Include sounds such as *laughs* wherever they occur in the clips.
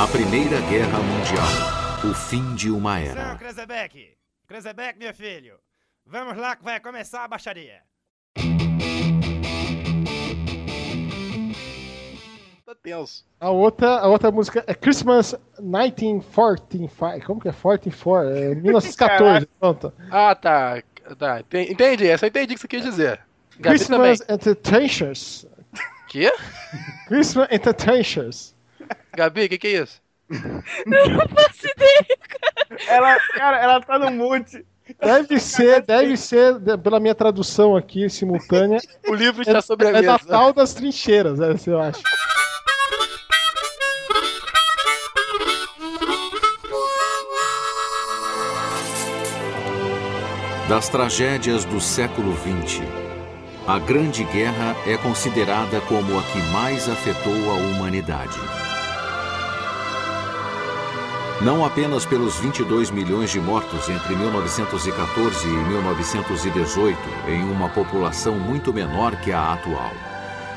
A Primeira Guerra Mundial. O fim de uma Seu era. Krezebeck! Krezebeck, meu filho! Vamos lá que vai começar a baixaria! Tá tenso. A outra, a outra música é Christmas 1945. Como que é? 44? É *laughs* 1914. Pronto. Ah, tá. Tá, enten- entendi. Essa eu entendi o que você quis dizer. Gabi também. Christmas Entertainers. Quê? Christmas Entertainers. Gabi, o que, que é isso? Ela, cara, ela tá no mute. Deve ser, deve ser, pela minha tradução aqui simultânea, O livro está sobre a é mesa. Natal das Trincheiras, essa eu acho. Das tragédias do século XX, a Grande Guerra é considerada como a que mais afetou a humanidade. Não apenas pelos 22 milhões de mortos entre 1914 e 1918, em uma população muito menor que a atual.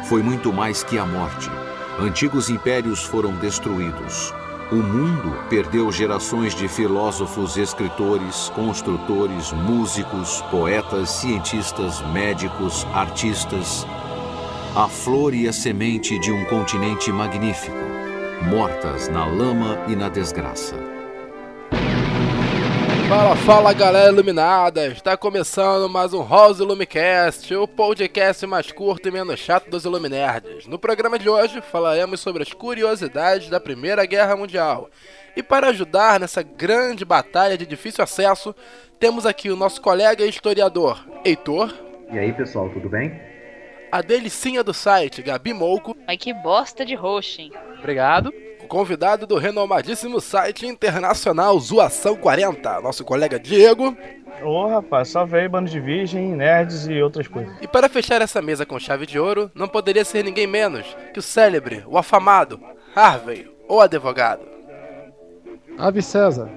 Foi muito mais que a morte. Antigos impérios foram destruídos. O mundo perdeu gerações de filósofos, escritores, construtores, músicos, poetas, cientistas, médicos, artistas. A flor e a semente de um continente magnífico, mortas na lama e na desgraça. Fala, fala galera iluminada! Está começando mais um House Lumicast, o podcast mais curto e menos chato dos Iluminerds. No programa de hoje falaremos sobre as curiosidades da Primeira Guerra Mundial. E para ajudar nessa grande batalha de difícil acesso, temos aqui o nosso colega e historiador, Heitor, E aí, pessoal, tudo bem? A delicinha do site, Gabi Mouco, Mas que bosta de roxo, hein? Obrigado. O convidado do renomadíssimo site internacional Zoação 40, nosso colega Diego. Ô, rapaz, salve aí, bando de virgem, nerds e outras coisas. E para fechar essa mesa com chave de ouro, não poderia ser ninguém menos que o célebre, o afamado, Harvey, o advogado. Ave César.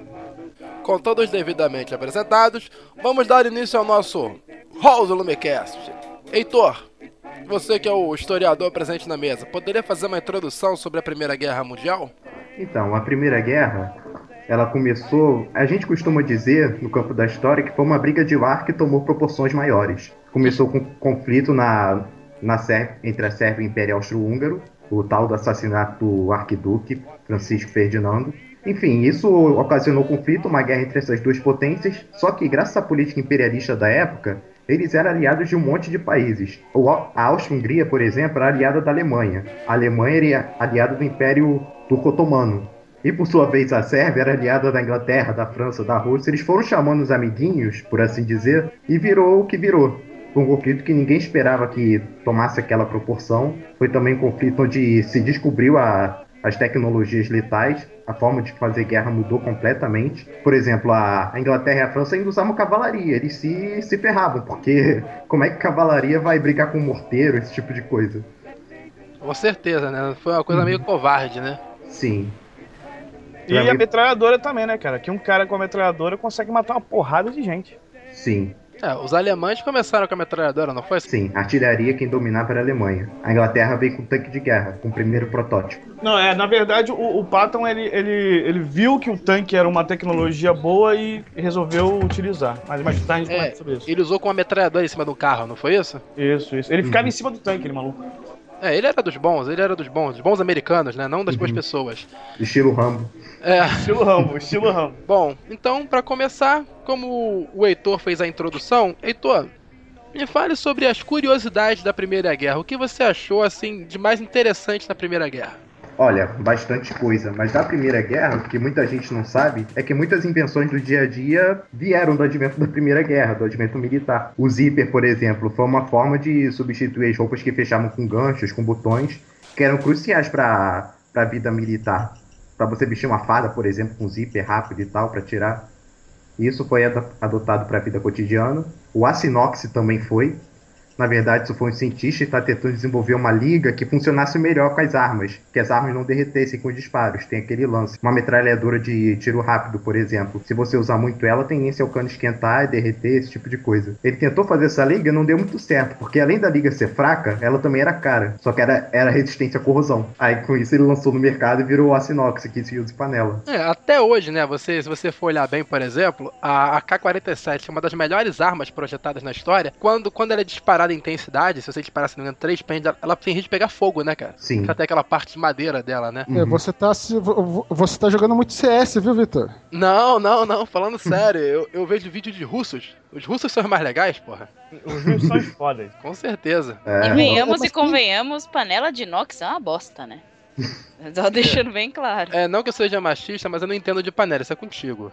Com todos devidamente apresentados, vamos dar início ao nosso House Lumecast. Heitor, você que é o historiador presente na mesa, poderia fazer uma introdução sobre a Primeira Guerra Mundial? Então, a Primeira Guerra, ela começou, a gente costuma dizer, no campo da história, que foi uma briga de lar que tomou proporções maiores. Começou com conflito na, na Sérvia, entre a Sérvia e o Império Austro-Húngaro, o tal do assassinato do arquiduque Francisco Ferdinando. Enfim, isso ocasionou conflito, uma guerra entre essas duas potências, só que graças à política imperialista da época, eles eram aliados de um monte de países. A Áustria-Hungria, por exemplo, era aliada da Alemanha. A Alemanha era aliada do Império Turco Otomano. E por sua vez a Sérvia era aliada da Inglaterra, da França, da Rússia. Eles foram chamando os amiguinhos, por assim dizer, e virou o que virou. Um conflito que ninguém esperava que tomasse aquela proporção. Foi também um conflito onde se descobriu a- as tecnologias letais, a forma de fazer guerra mudou completamente. Por exemplo, a Inglaterra e a França ainda usavam cavalaria, eles se, se ferravam, porque como é que cavalaria vai brigar com morteiro, esse tipo de coisa? Com certeza, né? Foi uma coisa meio covarde, né? Sim. E a metralhadora também, né, cara? Que um cara com a metralhadora consegue matar uma porrada de gente. Sim, É, os alemães começaram com a metralhadora, não foi? sim. A artilharia quem dominava era a Alemanha. A Inglaterra veio com tanque de guerra, com o primeiro protótipo. Não, é, na verdade, o, o Patton, ele, ele, ele viu que o tanque era uma tecnologia boa e resolveu utilizar. Mas mais tarde a gente É, sobre isso. ele usou com uma metralhadora em cima do carro, não foi isso? Isso, isso. Ele ficava em cima do tanque, ele maluco. É, ele era dos bons, ele era dos bons, dos bons americanos, né? Não das boas Uhum. pessoas. Estilo Rambo. É, Estilo Rambo, estilo Rambo. bom, então, pra começar, como o Heitor fez a introdução, Heitor, me fale sobre as curiosidades da Primeira Guerra. O que você achou, assim, de mais interessante na Primeira Guerra? Olha, bastante coisa. Mas da Primeira Guerra, o que muita gente não sabe, é que muitas invenções do dia a dia vieram do advento da Primeira Guerra, do advento militar. O zíper, por exemplo, foi uma forma de substituir as roupas que fechavam com ganchos, com botões, que eram cruciais para a vida militar. Para você vestir uma farda, por exemplo, com zíper rápido e tal, para tirar. Isso foi ado- adotado para a vida cotidiana. O aço inox também foi. Na verdade, isso foi um cientista que está tentando desenvolver uma liga que funcionasse melhor com as armas, que as armas não derretessem com os disparos. Tem aquele lance. Uma metralhadora de tiro rápido, por exemplo. Se você usar muito ela, tem tendência ao cano esquentar e derreter, esse tipo de coisa. Ele tentou fazer essa liga e não deu muito certo, porque além da liga ser fraca, ela também era cara. Só que era, era resistente à corrosão. Aí com isso ele lançou no mercado e virou o aço inox, que se usa em panela. É, até hoje, né? Você, se você for olhar bem, por exemplo, a AK-47 é uma das melhores armas projetadas na história. Quando, quando ela é disparada em intensidade, se você disparar, se não me engano, três pentes, ela tem risco de pegar fogo, né, cara? Sim. Porque Até aquela parte de madeira dela, né? É, você, tá, se- você tá jogando muito CS, viu, Vitor? Não, não, não, falando sério, eu, eu vejo vídeo de russos. Os russos são os mais legais, porra. Os rios são os fodas. *laughs* Com certeza. É, E venhamos mas e convenhamos, panela de inox é uma bosta, né? *laughs* Só deixando bem claro. É, não que eu seja machista, mas eu não entendo de panela, isso é contigo.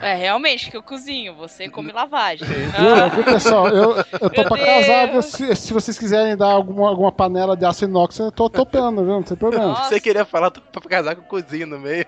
É, realmente, que eu cozinho, você come lavagem. Viu, Ah, viu, pessoal? Eu, eu tô Meu pra casar. Se, se vocês quiserem dar alguma, alguma panela de aço inox, eu tô topando, viu? Não tem problema. Nossa. Você queria falar pra casar com o cozinho no meio.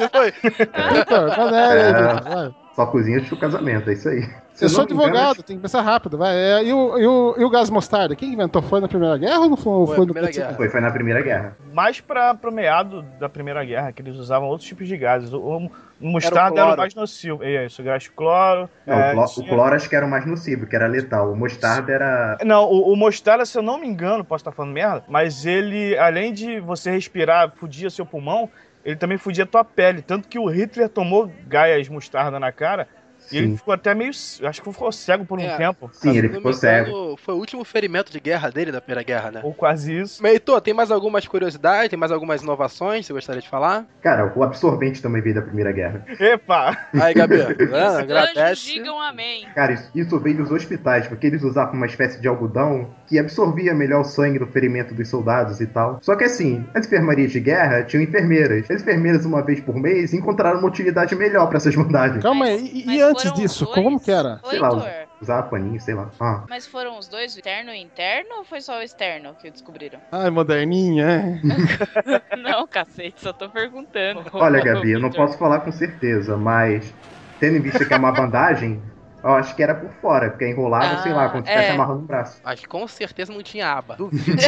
Não foi? Vitor, panela aí, É. Vitor, vai. Só cozinha antes do casamento, é isso aí. Se Eu sou advogado, tem que pensar rápido, vai. É, e, o, e, o, e o gás mostarda? Quem inventou? Foi na Primeira Guerra ou não foi, Foi no Primeira Guerra. Foi, foi na Primeira Guerra. Mais pra, pro meado da Primeira Guerra, que eles usavam outros tipos de gases. O, o, o mostarda cloro. era o mais nocivo. É isso, gás de cloro. Não, é, o, cloro, tinha- o cloro acho que era o mais nocivo, que era letal. O mostarda era. Não, o, o mostarda, se eu não me engano, posso estar falando merda, mas ele, além de você respirar, fudia seu pulmão, ele também fudia tua pele. Tanto que o Hitler tomou gaias mostarda na cara e ele ficou até meio. Acho que ficou cego por um É. tempo. sim ele ficou cego. Foi o último ferimento de guerra dele da Primeira Guerra, né? Ou quase isso. Meitor, tem mais algumas curiosidades, tem mais algumas inovações que você gostaria de falar? Cara, o absorvente também veio da Primeira Guerra. Epa! Aí, Gabi, *laughs* Anjos agradece. digam amém. Cara, isso, isso veio dos hospitais, porque eles usavam uma espécie de algodão que absorvia melhor o sangue do ferimento dos soldados e tal. Só que assim, as enfermarias de guerra tinham enfermeiras. As enfermeiras, uma vez por mês, encontraram uma utilidade melhor pra essas *laughs* bandagens. Calma aí, e, mas e antes foram disso, os dois? como que era? Sei lá, Usava paninho, sei lá. Ah. mas foram os dois, o interno e o interno, ou foi só o externo que descobriram? *laughs* Ai, moderninha, é. *laughs* Não, cacete, só tô perguntando. Olha, *laughs* Gabi, eu não posso falar com certeza, mas tendo em vista que é uma bandagem, eu acho que era por fora, porque enrolava, Ah, sei lá, quando estivesse é. amarrando o braço. Mas com certeza não tinha aba. *laughs* Duvido.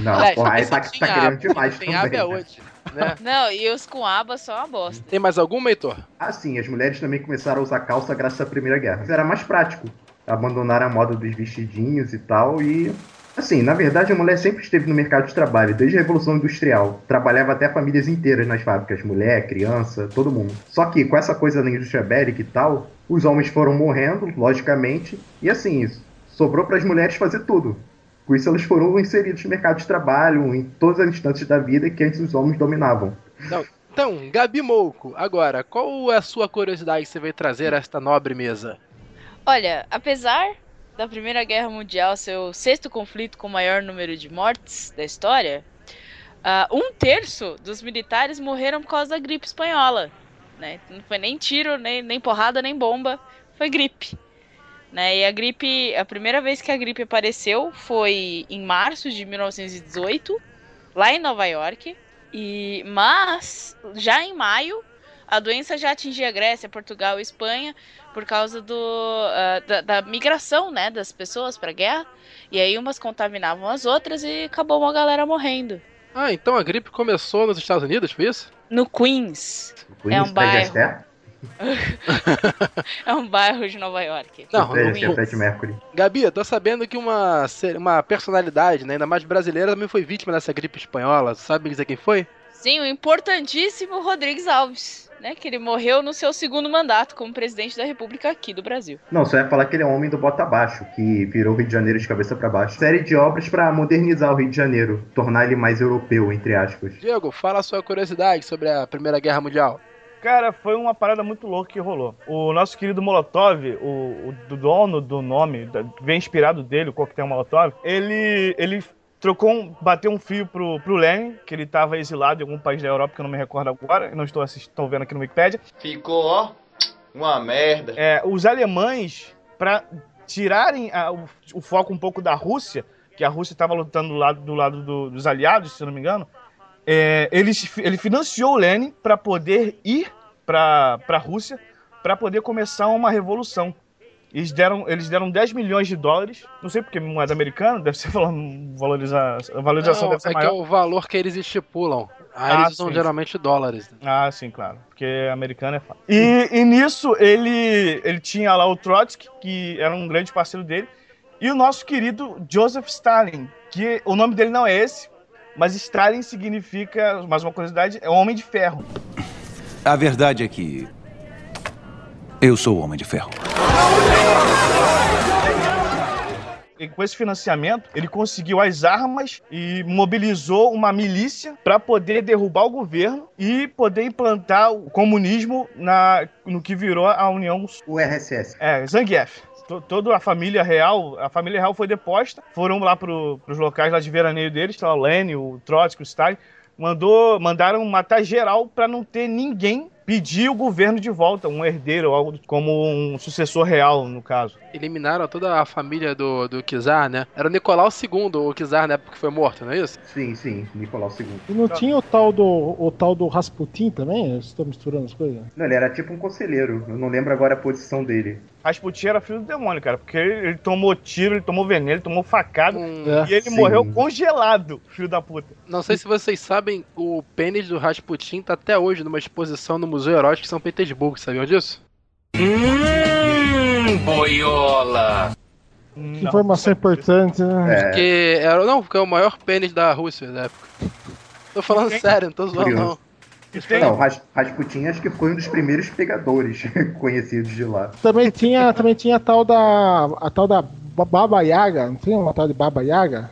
Não, Aliás, porra, aí tá, tá querendo aba, demais Tem também. aba é hoje, né? *laughs* Não, e os com aba são uma bosta. Tem mais algum, Meitor? Ah, sim, as mulheres também começaram a usar calça graças à Primeira Guerra. Era mais prático. Abandonaram a moda dos vestidinhos e tal, e. Assim, na verdade, a mulher sempre esteve no mercado de trabalho, desde a Revolução Industrial. Trabalhava até famílias inteiras nas fábricas, mulher, criança, todo mundo. Só que com essa coisa da indústria bélica e tal, os homens foram morrendo, logicamente, e assim, sobrou para as mulheres fazer tudo. Com isso, elas foram inseridas no mercado de trabalho, em todas as instâncias da vida que antes os homens dominavam. Então, Gabi Mouco, agora, qual é a sua curiosidade que você veio trazer a esta nobre mesa? Olha, apesar da Primeira Guerra Mundial ser o sexto conflito com maior número de mortes da história, ah, um terço dos militares morreram por causa da gripe espanhola. Né? Não foi nem tiro, nem, nem porrada, nem bomba, foi gripe. Né? E a gripe, a primeira vez que a gripe apareceu foi em março de 1918, lá em Nova York. E, mas, já em maio, a doença já atingia a Grécia, Portugal e Espanha por causa do, ah, da, da migração né, das pessoas para a guerra. E aí umas contaminavam as outras e acabou uma galera morrendo. Ah, então a gripe começou nos Estados Unidos, foi isso? No Queens. Queens, É um Fred bairro. *laughs* É um bairro de Nova York. Não, Fred Mercury. Gabi, eu tô sabendo que uma, uma personalidade, né, ainda mais brasileira, também foi vítima dessa gripe espanhola. Sabe dizer quem foi? Sim, o importantíssimo Rodrigues Alves, né? Que ele morreu no seu segundo mandato como presidente da República aqui do Brasil. Não, só ia falar que ele é um homem do bota abaixo, que virou o Rio de Janeiro de cabeça para baixo. Série de obras para modernizar o Rio de Janeiro, tornar ele mais europeu, entre aspas. Diego, fala a sua curiosidade sobre a Primeira Guerra Mundial. Cara, foi uma parada muito louca que rolou. O nosso querido Molotov, o, o do dono do nome, da- vem inspirado dele, o coquetel Molotov, ele, ele trocou, um, bateu um fio pro, pro Lenin, que ele tava exilado em algum país da Europa, que eu não me recordo agora, não estou, assist, estou vendo aqui no Wikipedia. Ficou, ó, uma merda. É, os alemães, para tirarem a- o, o foco um pouco da Rússia, que a Rússia estava lutando do lado, do lado do- dos aliados, se não me engano, é, ele, ele financiou o Lenin para poder ir para a Rússia, para poder começar uma revolução. Eles deram, eles deram 10 milhões de dólares. Não sei porque moeda americana, deve ser valorizar, a valorização Não, deve ser é que maior. é o valor que eles estipulam. Aí Ah, eles usam sim. geralmente dólares. né? Ah, sim, claro. Porque americano é fácil. E, e nisso ele, ele tinha lá o Trotsky, que era um grande parceiro dele, e o nosso querido Joseph Stalin, que o nome dele não é esse, mas Stalin significa, mais uma curiosidade, é Homem de Ferro. A verdade é que. Eu sou o Homem de Ferro. E com esse financiamento, ele conseguiu as armas e mobilizou uma milícia para poder derrubar o governo e poder implantar o comunismo na, no que virou a União O RSS. É, Zangief. To- Toda a família real, a família real foi deposta, foram lá pro, pros locais lá de veraneio deles, tá, o Lenin, o Trotsky, o Stalin, mandou, mandaram matar geral para não ter ninguém pedir o governo de volta, um herdeiro, algo como um sucessor real, no caso. Eliminaram toda a família do, do Kizar, né? Era o Nicolau II, o Kizar, na época que foi morto, não é isso? Sim, sim, Nicolau II. E não tinha o tal do, o tal do Rasputin também? Eu estou misturando as coisas. Não, ele era tipo um conselheiro. Eu não lembro agora a posição dele. Rasputin era filho do demônio, cara, porque ele, ele tomou tiro, ele tomou veneno, ele tomou facada, Um- É. e ele Sim. morreu congelado, filho da puta. Não sei se vocês sabem, o pênis do Rasputin tá até hoje numa exposição no Museu Erótico de São Petersburgo, sabiam disso? Que Não. informação importante, né? É, Porque era, não, porque é o maior pênis da Rússia da época. Tô falando Tem- sério, não tô zoando não. Curioso. Tem- não, Ras- Rasputin acho que foi um dos primeiros pegadores *laughs* conhecidos de lá. Também tinha, também tinha a tal da. a tal da Ba- Baba Yaga, não tinha uma tal de Baba Yaga?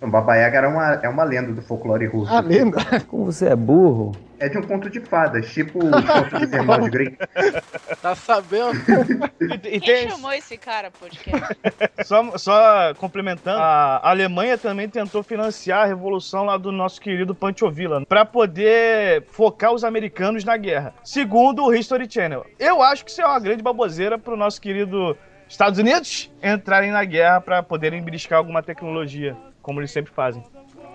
O Baba Yaga era uma, é uma lenda do folclore russo. A lenda. Como você é burro? É de um conto de fadas, tipo *laughs* os contos dos irmãos Grimm. Tá sabendo? Quem tem- chamou esse cara, podcast? Só, só complementando, a Alemanha também tentou financiar a revolução lá do nosso querido Panchovilla para poder focar os americanos na guerra. Segundo o History Channel. Eu acho que isso é uma grande baboseira pro nosso querido Estados Unidos entrarem na guerra para poderem beliscar alguma tecnologia, como eles sempre fazem.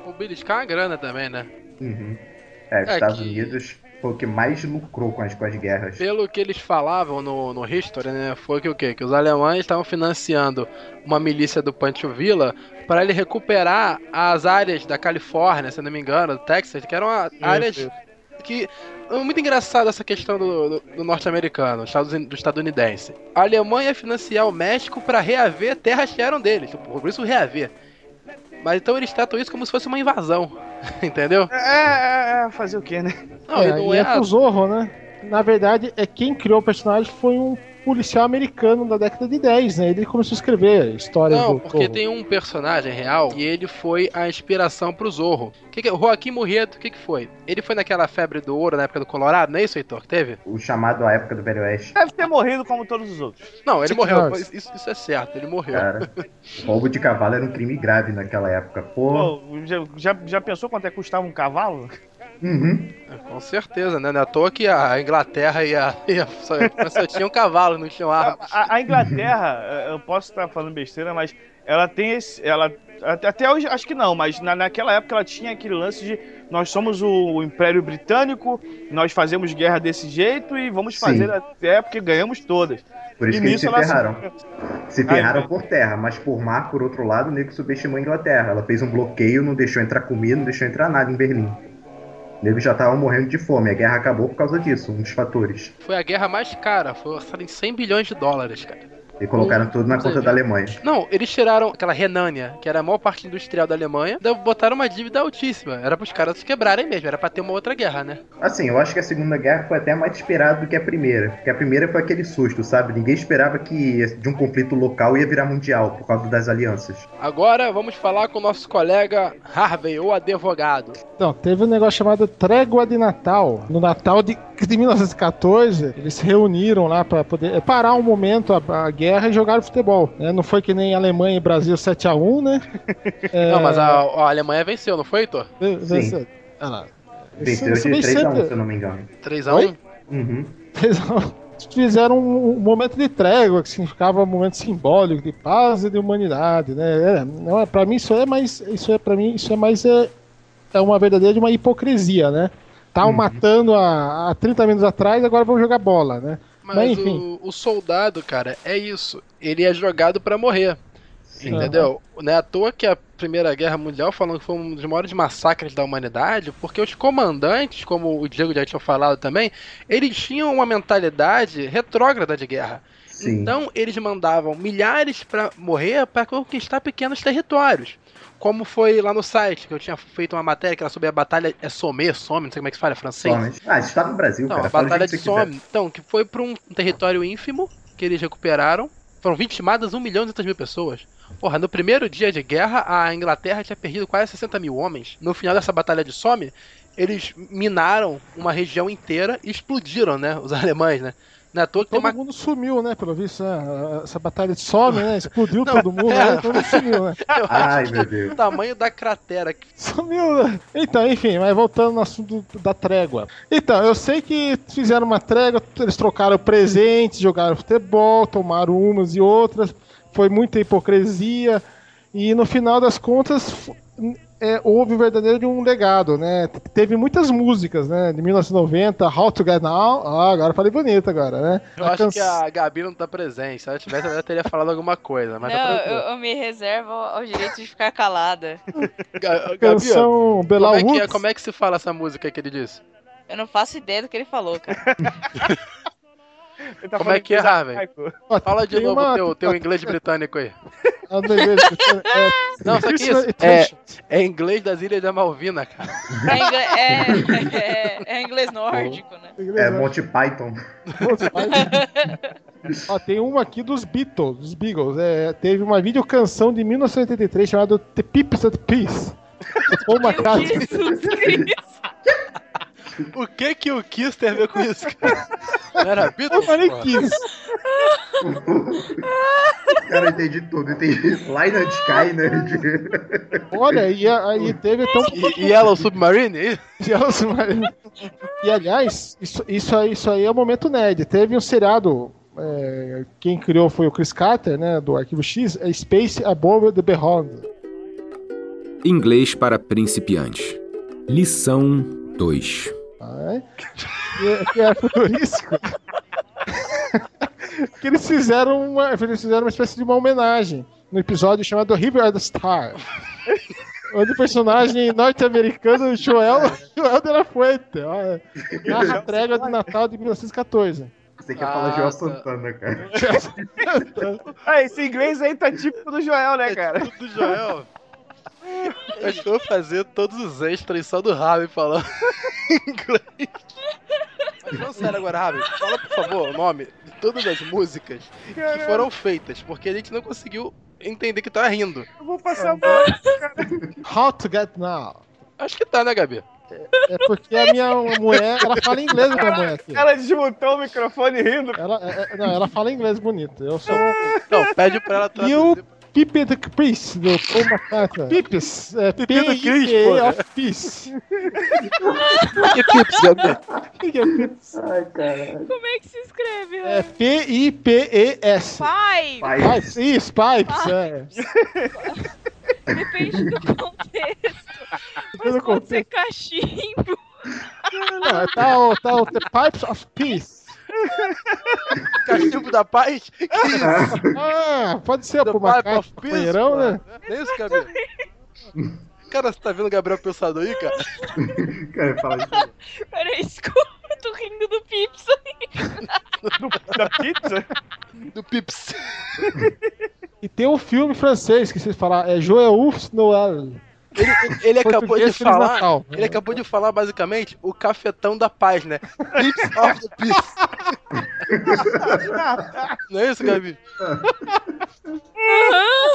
O beliscar é uma grana também, né? Uhum. É, os É Estados que- Unidos foi o que mais lucrou com as, com as guerras. Pelo que eles falavam no, no History, né? Foi que o quê? Que os alemães estavam financiando uma milícia do Pancho Villa para ele recuperar as áreas da Califórnia, se não me engano, do Texas, que eram a- áreas isso. que. É muito engraçado essa questão do, do- do norte-americano, do estadunidense. A Alemanha ia financiar o México para reaver terras que eram deles, tipo, por isso reaver. Mas então eles tratam isso como se fosse uma invasão, *laughs* entendeu? É, é, é, fazer o quê, né? Não, é, não é, é pro Zorro, né? Na verdade, é quem criou o personagem foi um policial americano da década de 10, né? Ele começou a escrever histórias Não, do porque Zorro. tem um personagem real e ele foi a inspiração pro Zorro. Que que, o Joaquim Murrieto, o que, que foi? Ele foi naquela febre do ouro na época do Colorado, não é isso, Heitor, que teve? O chamado à época do Velho Oeste. Deve ter morrido como todos os outros. Não, ele Sim, morreu. Isso, isso é certo, ele morreu. Cara, roubo de cavalo era um crime grave naquela época. Pô. Pô, já, já, já pensou quanto é que custava um cavalo? Uhum. Com certeza, né? Não é à toa que a Inglaterra e a, *laughs* e a só, só tinham cavalo, não tinham armas. A, a Inglaterra, eh, eu posso estar falando besteira, mas ela tem esse. Ela, até hoje acho que não, mas na, naquela época ela tinha aquele lance de nós somos o, o Império Britânico, nós fazemos guerra desse jeito e vamos Sim. fazer até porque ganhamos todas. Por isso E que eles se ferraram. Se Ai, ferraram por terra, mas por mar, por outro lado, o nego subestimou a Inglaterra. Ela fez um bloqueio, não deixou entrar comida, não deixou entrar nada em Berlim. Nego já tava morrendo de fome. A guerra acabou por causa disso, um dos fatores. Foi a guerra mais cara, foi orçada em 100 bilhões de dólares, cara. E colocaram tudo na conta da Alemanha. Não, eles tiraram aquela Renânia, que era a maior parte industrial da Alemanha, botaram uma dívida altíssima. Era pros caras se quebrarem mesmo, era pra ter uma outra guerra, né? Assim, eu acho que a Segunda Guerra foi até mais esperada do que a Primeira. Porque a Primeira foi aquele susto, sabe? Ninguém esperava que de um conflito local ia virar mundial por causa das alianças. Agora vamos falar com o nosso colega Harvey, o advogado. Não, teve um negócio chamado Trégua de Natal. No Natal de, de 1914, eles se reuniram lá para poder parar um momento a, a guerra e jogar futebol. né? Não foi que nem Alemanha e Brasil 7x1, né? É, *laughs* Não, mas a, a Alemanha venceu, não foi, Heitor? venceu. Ah. Venceu de isso 3x1, sempre- se eu não me engano. 3x1? Oi? Uhum. Eles fizeram um, um momento de trégua, que significava um momento simbólico de paz e de humanidade, né? É, não é, para mim isso é mais, isso é para mim isso é mais é, é uma verdadeira uma hipocrisia, né? Estavam Uhum. matando há, há 30 minutos atrás, agora vão jogar bola, né? Mas, Mas, enfim. O, o soldado, cara, é isso. Ele é jogado pra morrer. Sim. Entendeu? Não é à toa que a Primeira Guerra Mundial falam que foi um dos maiores massacres da humanidade, porque os comandantes, como o Diego já tinha falado também, eles tinham uma mentalidade retrógrada de guerra. Sim. Então eles mandavam milhares pra morrer para conquistar pequenos territórios. Como foi lá no site, que eu tinha feito uma matéria que era sobre a batalha é Somme, Somme, não sei como é que se fala, é francês. Some. Ah, isso tá no Brasil, Não, cara. a Batalha de você quiser. Somme, então, que foi para um território ínfimo que eles recuperaram. Foram vitimadas 1 milhão e 200 mil pessoas. Porra, no primeiro dia de guerra, a Inglaterra tinha perdido quase 60 mil homens. No final dessa Batalha de Somme, eles minaram uma região inteira e explodiram, né? Os *laughs* alemães, né? Não é à toa que Todo uma mundo sumiu, né? Pelo visto, né? Essa batalha de some, né? Explodiu Não, todo mundo, é. né? Todo mundo sumiu, né? Eu acho Ai, que meu Deus. o tamanho da cratera. que- Sumiu, né? Então, enfim, mas voltando no assunto da trégua. Então, eu sei que fizeram uma trégua, eles trocaram presentes, jogaram futebol, tomaram umas e outras, foi muita hipocrisia, e no final das contas é, houve verdadeiro um legado, né? Teve muitas músicas, né? De 1990, How to Get Now, ah, agora falei bonito agora, né? Eu A acho canção- que a Gabi não tá presente. Se ela tivesse, ela teria falado alguma coisa. Mas Não, tá eu, eu me reservo ao direito de ficar calada. *laughs* Ga- Gabi, canção como Belau é, que é, como é que se fala essa música que ele disse? Eu não faço ideia do que ele falou, cara. *laughs* Tá Como é que é. Ó, Fala de novo uma- teu, teu *laughs* inglês britânico aí. Ah, não, inglês, é, Não, só que Christmas isso é, Edition. é inglês das Ilhas da Malvina, cara. É, ingle- é- é- é inglês nórdico, né? É Monty Python. *laughs* Ó, tem uma aqui dos Beatles, dos Beagles. É, teve uma videocanção de 1983 chamada The Pips at Peace. Paul McCartney. Jesus Cristo. O que que o Kiss tem a ver com isso, cara? Não era Eu Beatles? falei porra? Kiss. Cara, eu entendi tudo. Entendi Liner Skyner. Olha, e aí teve até um. E, e Yellow Submarine? é isso? *laughs* E aliás, isso, isso, aí, isso aí é o momento nerd. Teve um seriado. é, quem criou foi o Chris Carter, né? Do Arquivo X, é Space Above the Beyond. Inglês para principiantes. Lição 2. Ai. Que, é- que é futurístico. que eles fizeram uma. Eles fizeram uma espécie de uma homenagem no episódio chamado River of the Star. Onde o personagem norte-americano Joel, Joel de la Fuente ó, narra a trégua de Natal de 1914. Você quer Ah, falar Joel. Santana, cara. Ah, *laughs* esse inglês aí tá típico do Joel, né, É cara? tudo do Joel. Eu acho que eu vou fazer todos os extras só do Raven falando *laughs* inglês. Mas não sério agora, Raven, fala por favor o nome de todas as músicas que foram feitas, porque a gente não conseguiu entender que tá rindo. Eu vou passar mal. How to Get Now. Acho que tá, né, Gabi? É porque a minha mulher, ela fala inglês, a minha mulher aqui. Ela desmontou o microfone rindo. Ela, é- é- não, ela fala inglês bonito. Eu sou Não, pede pra ela traduzir. o Pipe the Peace, do Paul McCartney. Pipes, é Pipi do Chris, P-I-P-E porra. of Peace. Que pips? O que é Pips? Ai, caralho. Como é que se escreve? É P-I-P-E-S. Pai! Pai. Pipes, isso, Pipes, é. Depende do contexto. Mas pode ser cachimbo. Não, tá, o, tá o The Pipes of Peace. *laughs* Cachimbo da paz? Que isso? *laughs* Ah, pode ser of Peace, companheirão, pô. né? Não é isso, Gabi? *laughs* Cara, você tá vendo o Gabriel Pensador aí, cara? Cara, fala isso. Peraí, desculpa, eu tô rindo do Pips Da pizza? Do Pips. E tem um filme francês que vocês falaram, é Joyeux Noël. Ele, ele- ele acabou de falar. Natal. Ele acabou de falar basicamente o cafetão da paz, né? Pips of the Peace. *laughs* Não é isso, Gabi?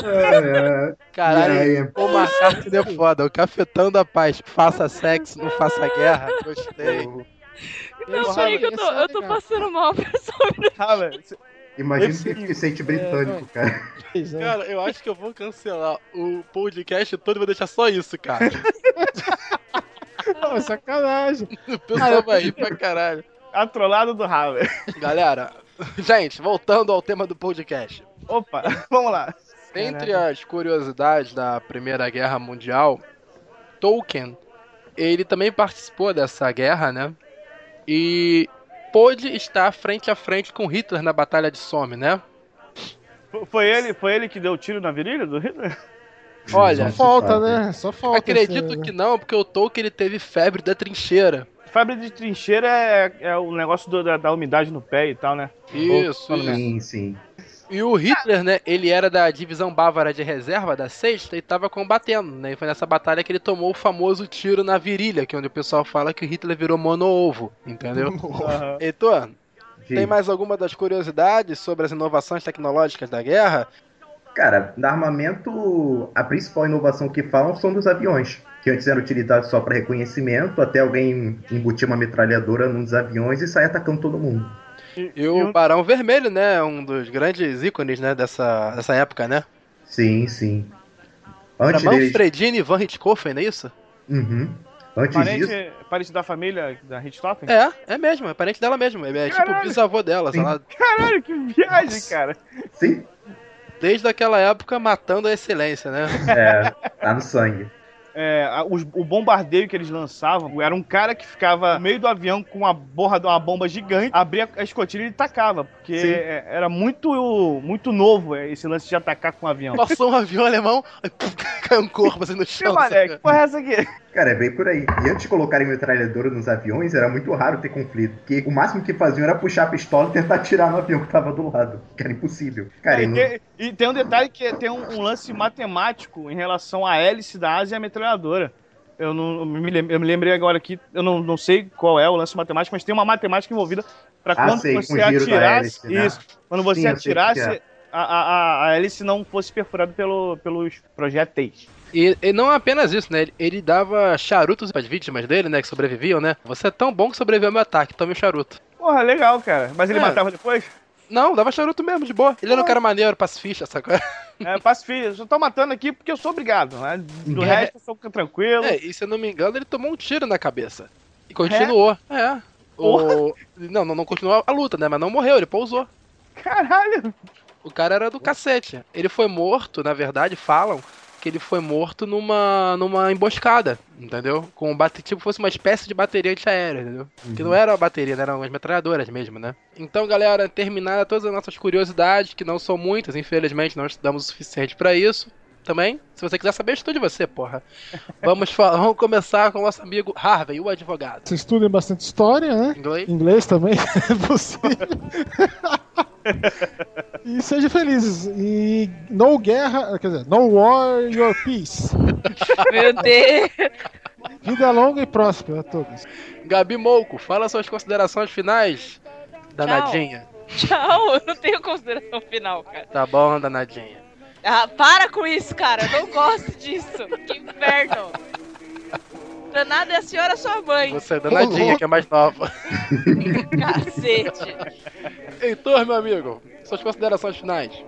É, Caralho, E aí? o McCartney é foda. O cafetão da paz. Faça sexo, não faça guerra. Gostei. Peraí que eu tô, é eu tô passando mal, pessoal. Imagina Esse- o deficiente britânico, cara. Né? Cara, eu acho que eu vou cancelar o podcast todo e vou deixar só isso, cara. *laughs* Não, é sacanagem. O pessoal vai rir pra caralho. a trollada do Rala. Galera, gente, voltando ao tema do podcast. Opa, *laughs* vamos lá. Entre as curiosidades da Primeira Guerra Mundial, Tolkien, ele também participou dessa guerra, né? E pôde estar frente a frente com Hitler na Batalha de Somme, né? Foi ele, foi ele que deu o tiro na virilha do Hitler? *laughs* Olha, Só falta, né? Só falta. acredito esse- que não, porque o Tolkien ele teve febre da trincheira. Febre de trincheira é, é o negócio do- da, da umidade no pé e tal, né? Isso, Fala isso. Sim, sim. E o Hitler, né, ele era da divisão bávara de reserva, da sexta, e tava combatendo, né? E foi nessa batalha que ele tomou o famoso tiro na virilha, que é onde o pessoal fala que o Hitler virou mono-ovo, entendeu? *laughs* Aham. Heitor, tem mais alguma das curiosidades sobre as inovações tecnológicas da guerra? Cara, no armamento, a principal inovação que falam são dos aviões, que antes eram utilizados só para reconhecimento, até alguém embutir uma metralhadora num dos aviões e sair atacando todo mundo. E o Barão Vermelho, né, um dos grandes ícones, né, dessa, dessa época, né? Sim, sim. Era Antes dele... Manfredini Van Richthofen, não é isso? Uhum. Antes disso, Parente, parente da família da Richthofen? É, é mesmo, é parente dela mesmo, é, é tipo bisavô dela, sei Sim. lá, Caralho, que viagem, cara. sim, desde aquela época matando a excelência, né? é, tá no sangue. É, os- o bombardeio que eles lançavam era um cara que ficava no meio do avião com uma borra de uma bomba gigante, abria a escotilha e tacava, porque é, era muito, muito novo é, esse lance de atacar com um avião. Passou um avião alemão, caiu um corpo assim no Que chão. mané, que saca? porra é essa aqui? Cara, é bem por aí. E antes de colocarem metralhadora nos aviões, era muito raro ter conflito. Porque o máximo que faziam era puxar a pistola e tentar atirar no avião que tava do lado. Que era impossível. Cara, e, não- e tem um detalhe que é- tem um, um lance matemático em relação à hélice da asa e a metralhadora. Eu não eu me, eu me lembrei agora aqui, eu não, não sei qual é o lance matemático, mas tem uma matemática envolvida para Ah, quando sei, você atirasse. hélice, né? Isso. Quando você Sim, atirasse, é. a, a, a- a hélice não fosse perfurada pelo, pelos projéteis. E, e não apenas isso, né? Ele, ele dava charutos para as vítimas dele, né? Que sobreviviam, né? Você é tão bom que sobreviveu ao meu ataque, tome o charuto. Porra, legal, cara. Mas ele É. matava depois? Não, dava charuto mesmo, de boa. Ele era um cara maneiro, pacifista, sacou? É, pacifista. Eu só tô matando aqui porque eu sou obrigado, né? Do É. resto, eu sou tranquilo. É, e se eu não me engano, ele tomou um tiro na cabeça. E continuou. É. O... Não, não, não continuou a luta, né? Mas não morreu, ele pousou. Caralho! O cara era do cacete. Ele foi morto, na verdade, falam que ele foi morto numa, numa emboscada, entendeu? Com um bate, tipo fosse uma espécie de bateria antiaérea, entendeu? Que não era uma bateria, né? eram as metralhadoras mesmo, né? Então, galera, terminadas todas as nossas curiosidades, que não são muitas, infelizmente não estudamos o suficiente pra isso. Também, se você quiser saber, estude você, porra. *laughs* Vamos, fa- vamos começar com o nosso amigo Harvey, o advogado. Vocês estudem bastante história, né? Inglês? Inglês também, *laughs* é possível. *laughs* e sejam felizes. E no guerra, quer dizer, no war, your peace. *laughs* Meu Deus. Vida longa e próspera a todos. Gabi Mouco, fala suas considerações finais, danadinha. Tchau, eu não tenho consideração final, cara. Tá bom, danadinha. Ah, para com isso, cara. Eu não gosto disso. Que inferno. Danada é a senhora sua mãe. Você é danadinha, que é mais nova. Cacete. Heitor, meu amigo, suas considerações finais.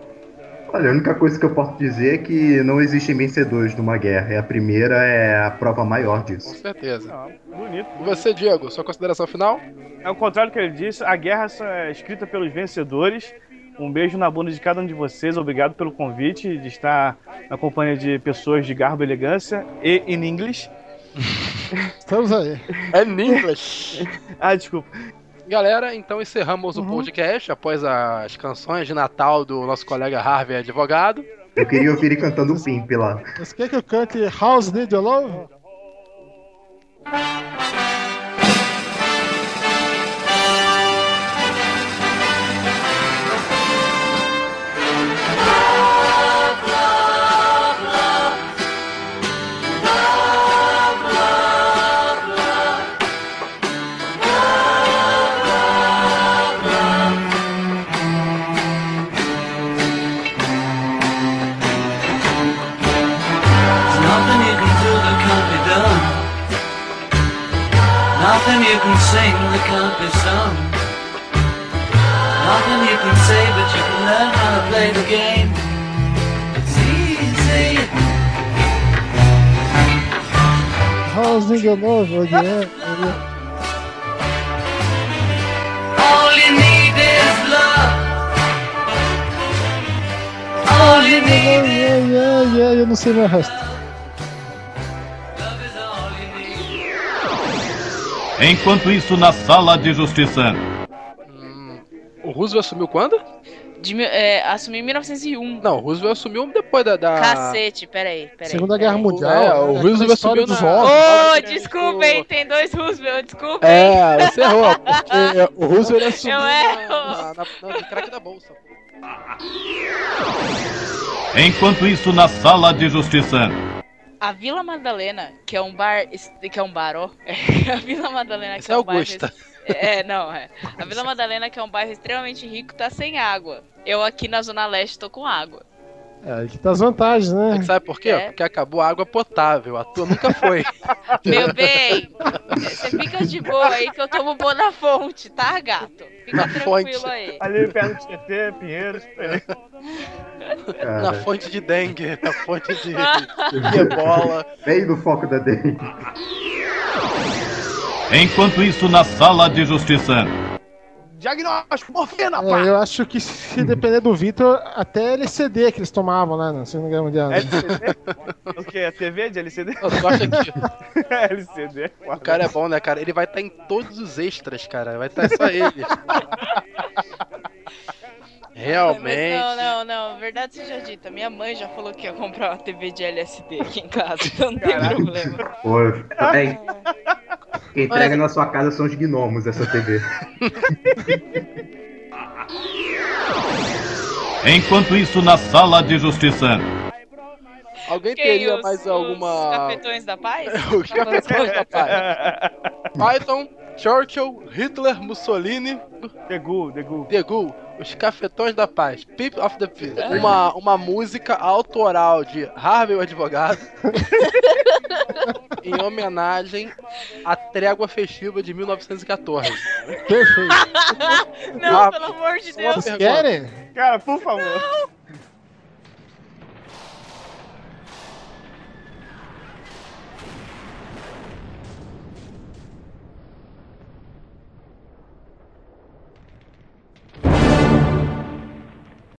Olha, a única coisa que eu posso dizer é que não existem vencedores numa guerra. E a primeira é a prova maior Com disso. certeza. Ah, bonito. E você, Diego, sua consideração final? Ao contrário do que ele disse, a guerra é escrita pelos vencedores. Um beijo na bunda de cada um de vocês. Obrigado pelo convite de estar na companhia de pessoas de garbo e elegância e em inglês. Estamos aí. É English. *laughs* Ah, desculpa. Galera, então encerramos o podcast após as canções de Natal do nosso colega Harvey advogado. Eu queria ouvir ele cantando o Pimp lá. Você quer que eu cante House Need Your Love? Eu não sei mais o resto. Enquanto isso, na sala de justiça. Roosevelt assumiu quando? De, é, assumiu em 1901. Não, o Roosevelt assumiu depois da. da... Cacete, peraí, peraí. Segunda. Guerra Mundial. É, o né, Roosevelt subiu dos na- ovos. Ô, hein? Tem dois Roosevelt, desculpa, hein? É, você errou, porque *laughs* o Roosevelt assumiu Eu na, erro. na, na, na, no crack da bolsa. Enquanto isso, na sala de justiça. A Vila Madalena, que é um bar. que é um bar, ó. *laughs* a Vila Madalena, que Essa é é um bairro. Augusta. É, não, é. A Vila Madalena, que é um bairro extremamente rico, tá sem água. Eu aqui na Zona Leste tô com água. É, aqui tá as vantagens, É né? que sabe por quê? É. Porque acabou a água potável. A tua nunca foi. *laughs* Meu bem, você fica de boa aí que eu tomo boa na fonte, tá, gato? Fica Na tranquilo fonte. aí. Ali perto de Tietê, Pinheiros. Cara, na fonte de dengue, na fonte de, *laughs* de ebola. Bem no foco da dengue. Enquanto isso, na sala de justiça. Diagnóstico, morfina, É, pá! eu acho que se depender do Vitor, até LCD que eles tomavam lá na Segunda Guerra Mundial. né? LCD? o que? É TV de LCD? Eu acho que *laughs* LCD. o cara é bom, né, cara? Ele vai estar em todos os extras, cara. Vai estar só ele. *laughs* Realmente. Não, não, não. Verdade seja dita. Minha mãe já falou que ia comprar uma TV de LSD aqui em casa, então *laughs* não tem problema. Pô, é, quem entrega na sua casa são os gnomos, essa TV. Enquanto isso, na sala de justiça. Alguém Quem, teria os- mais Os alguma. cafetões da paz? Os cafetões da paz. *laughs* *laughs* Python, Churchill, Hitler, Mussolini, The Ghoul, The os cafetões da paz, Pip of the Peace. Uma, uma música autoral de Harvey o Advogado. *laughs* em homenagem à trégua festiva de 1914. Perfeito. *laughs* Não, Ah, pelo amor de Deus. Vocês querem? Cara, por favor.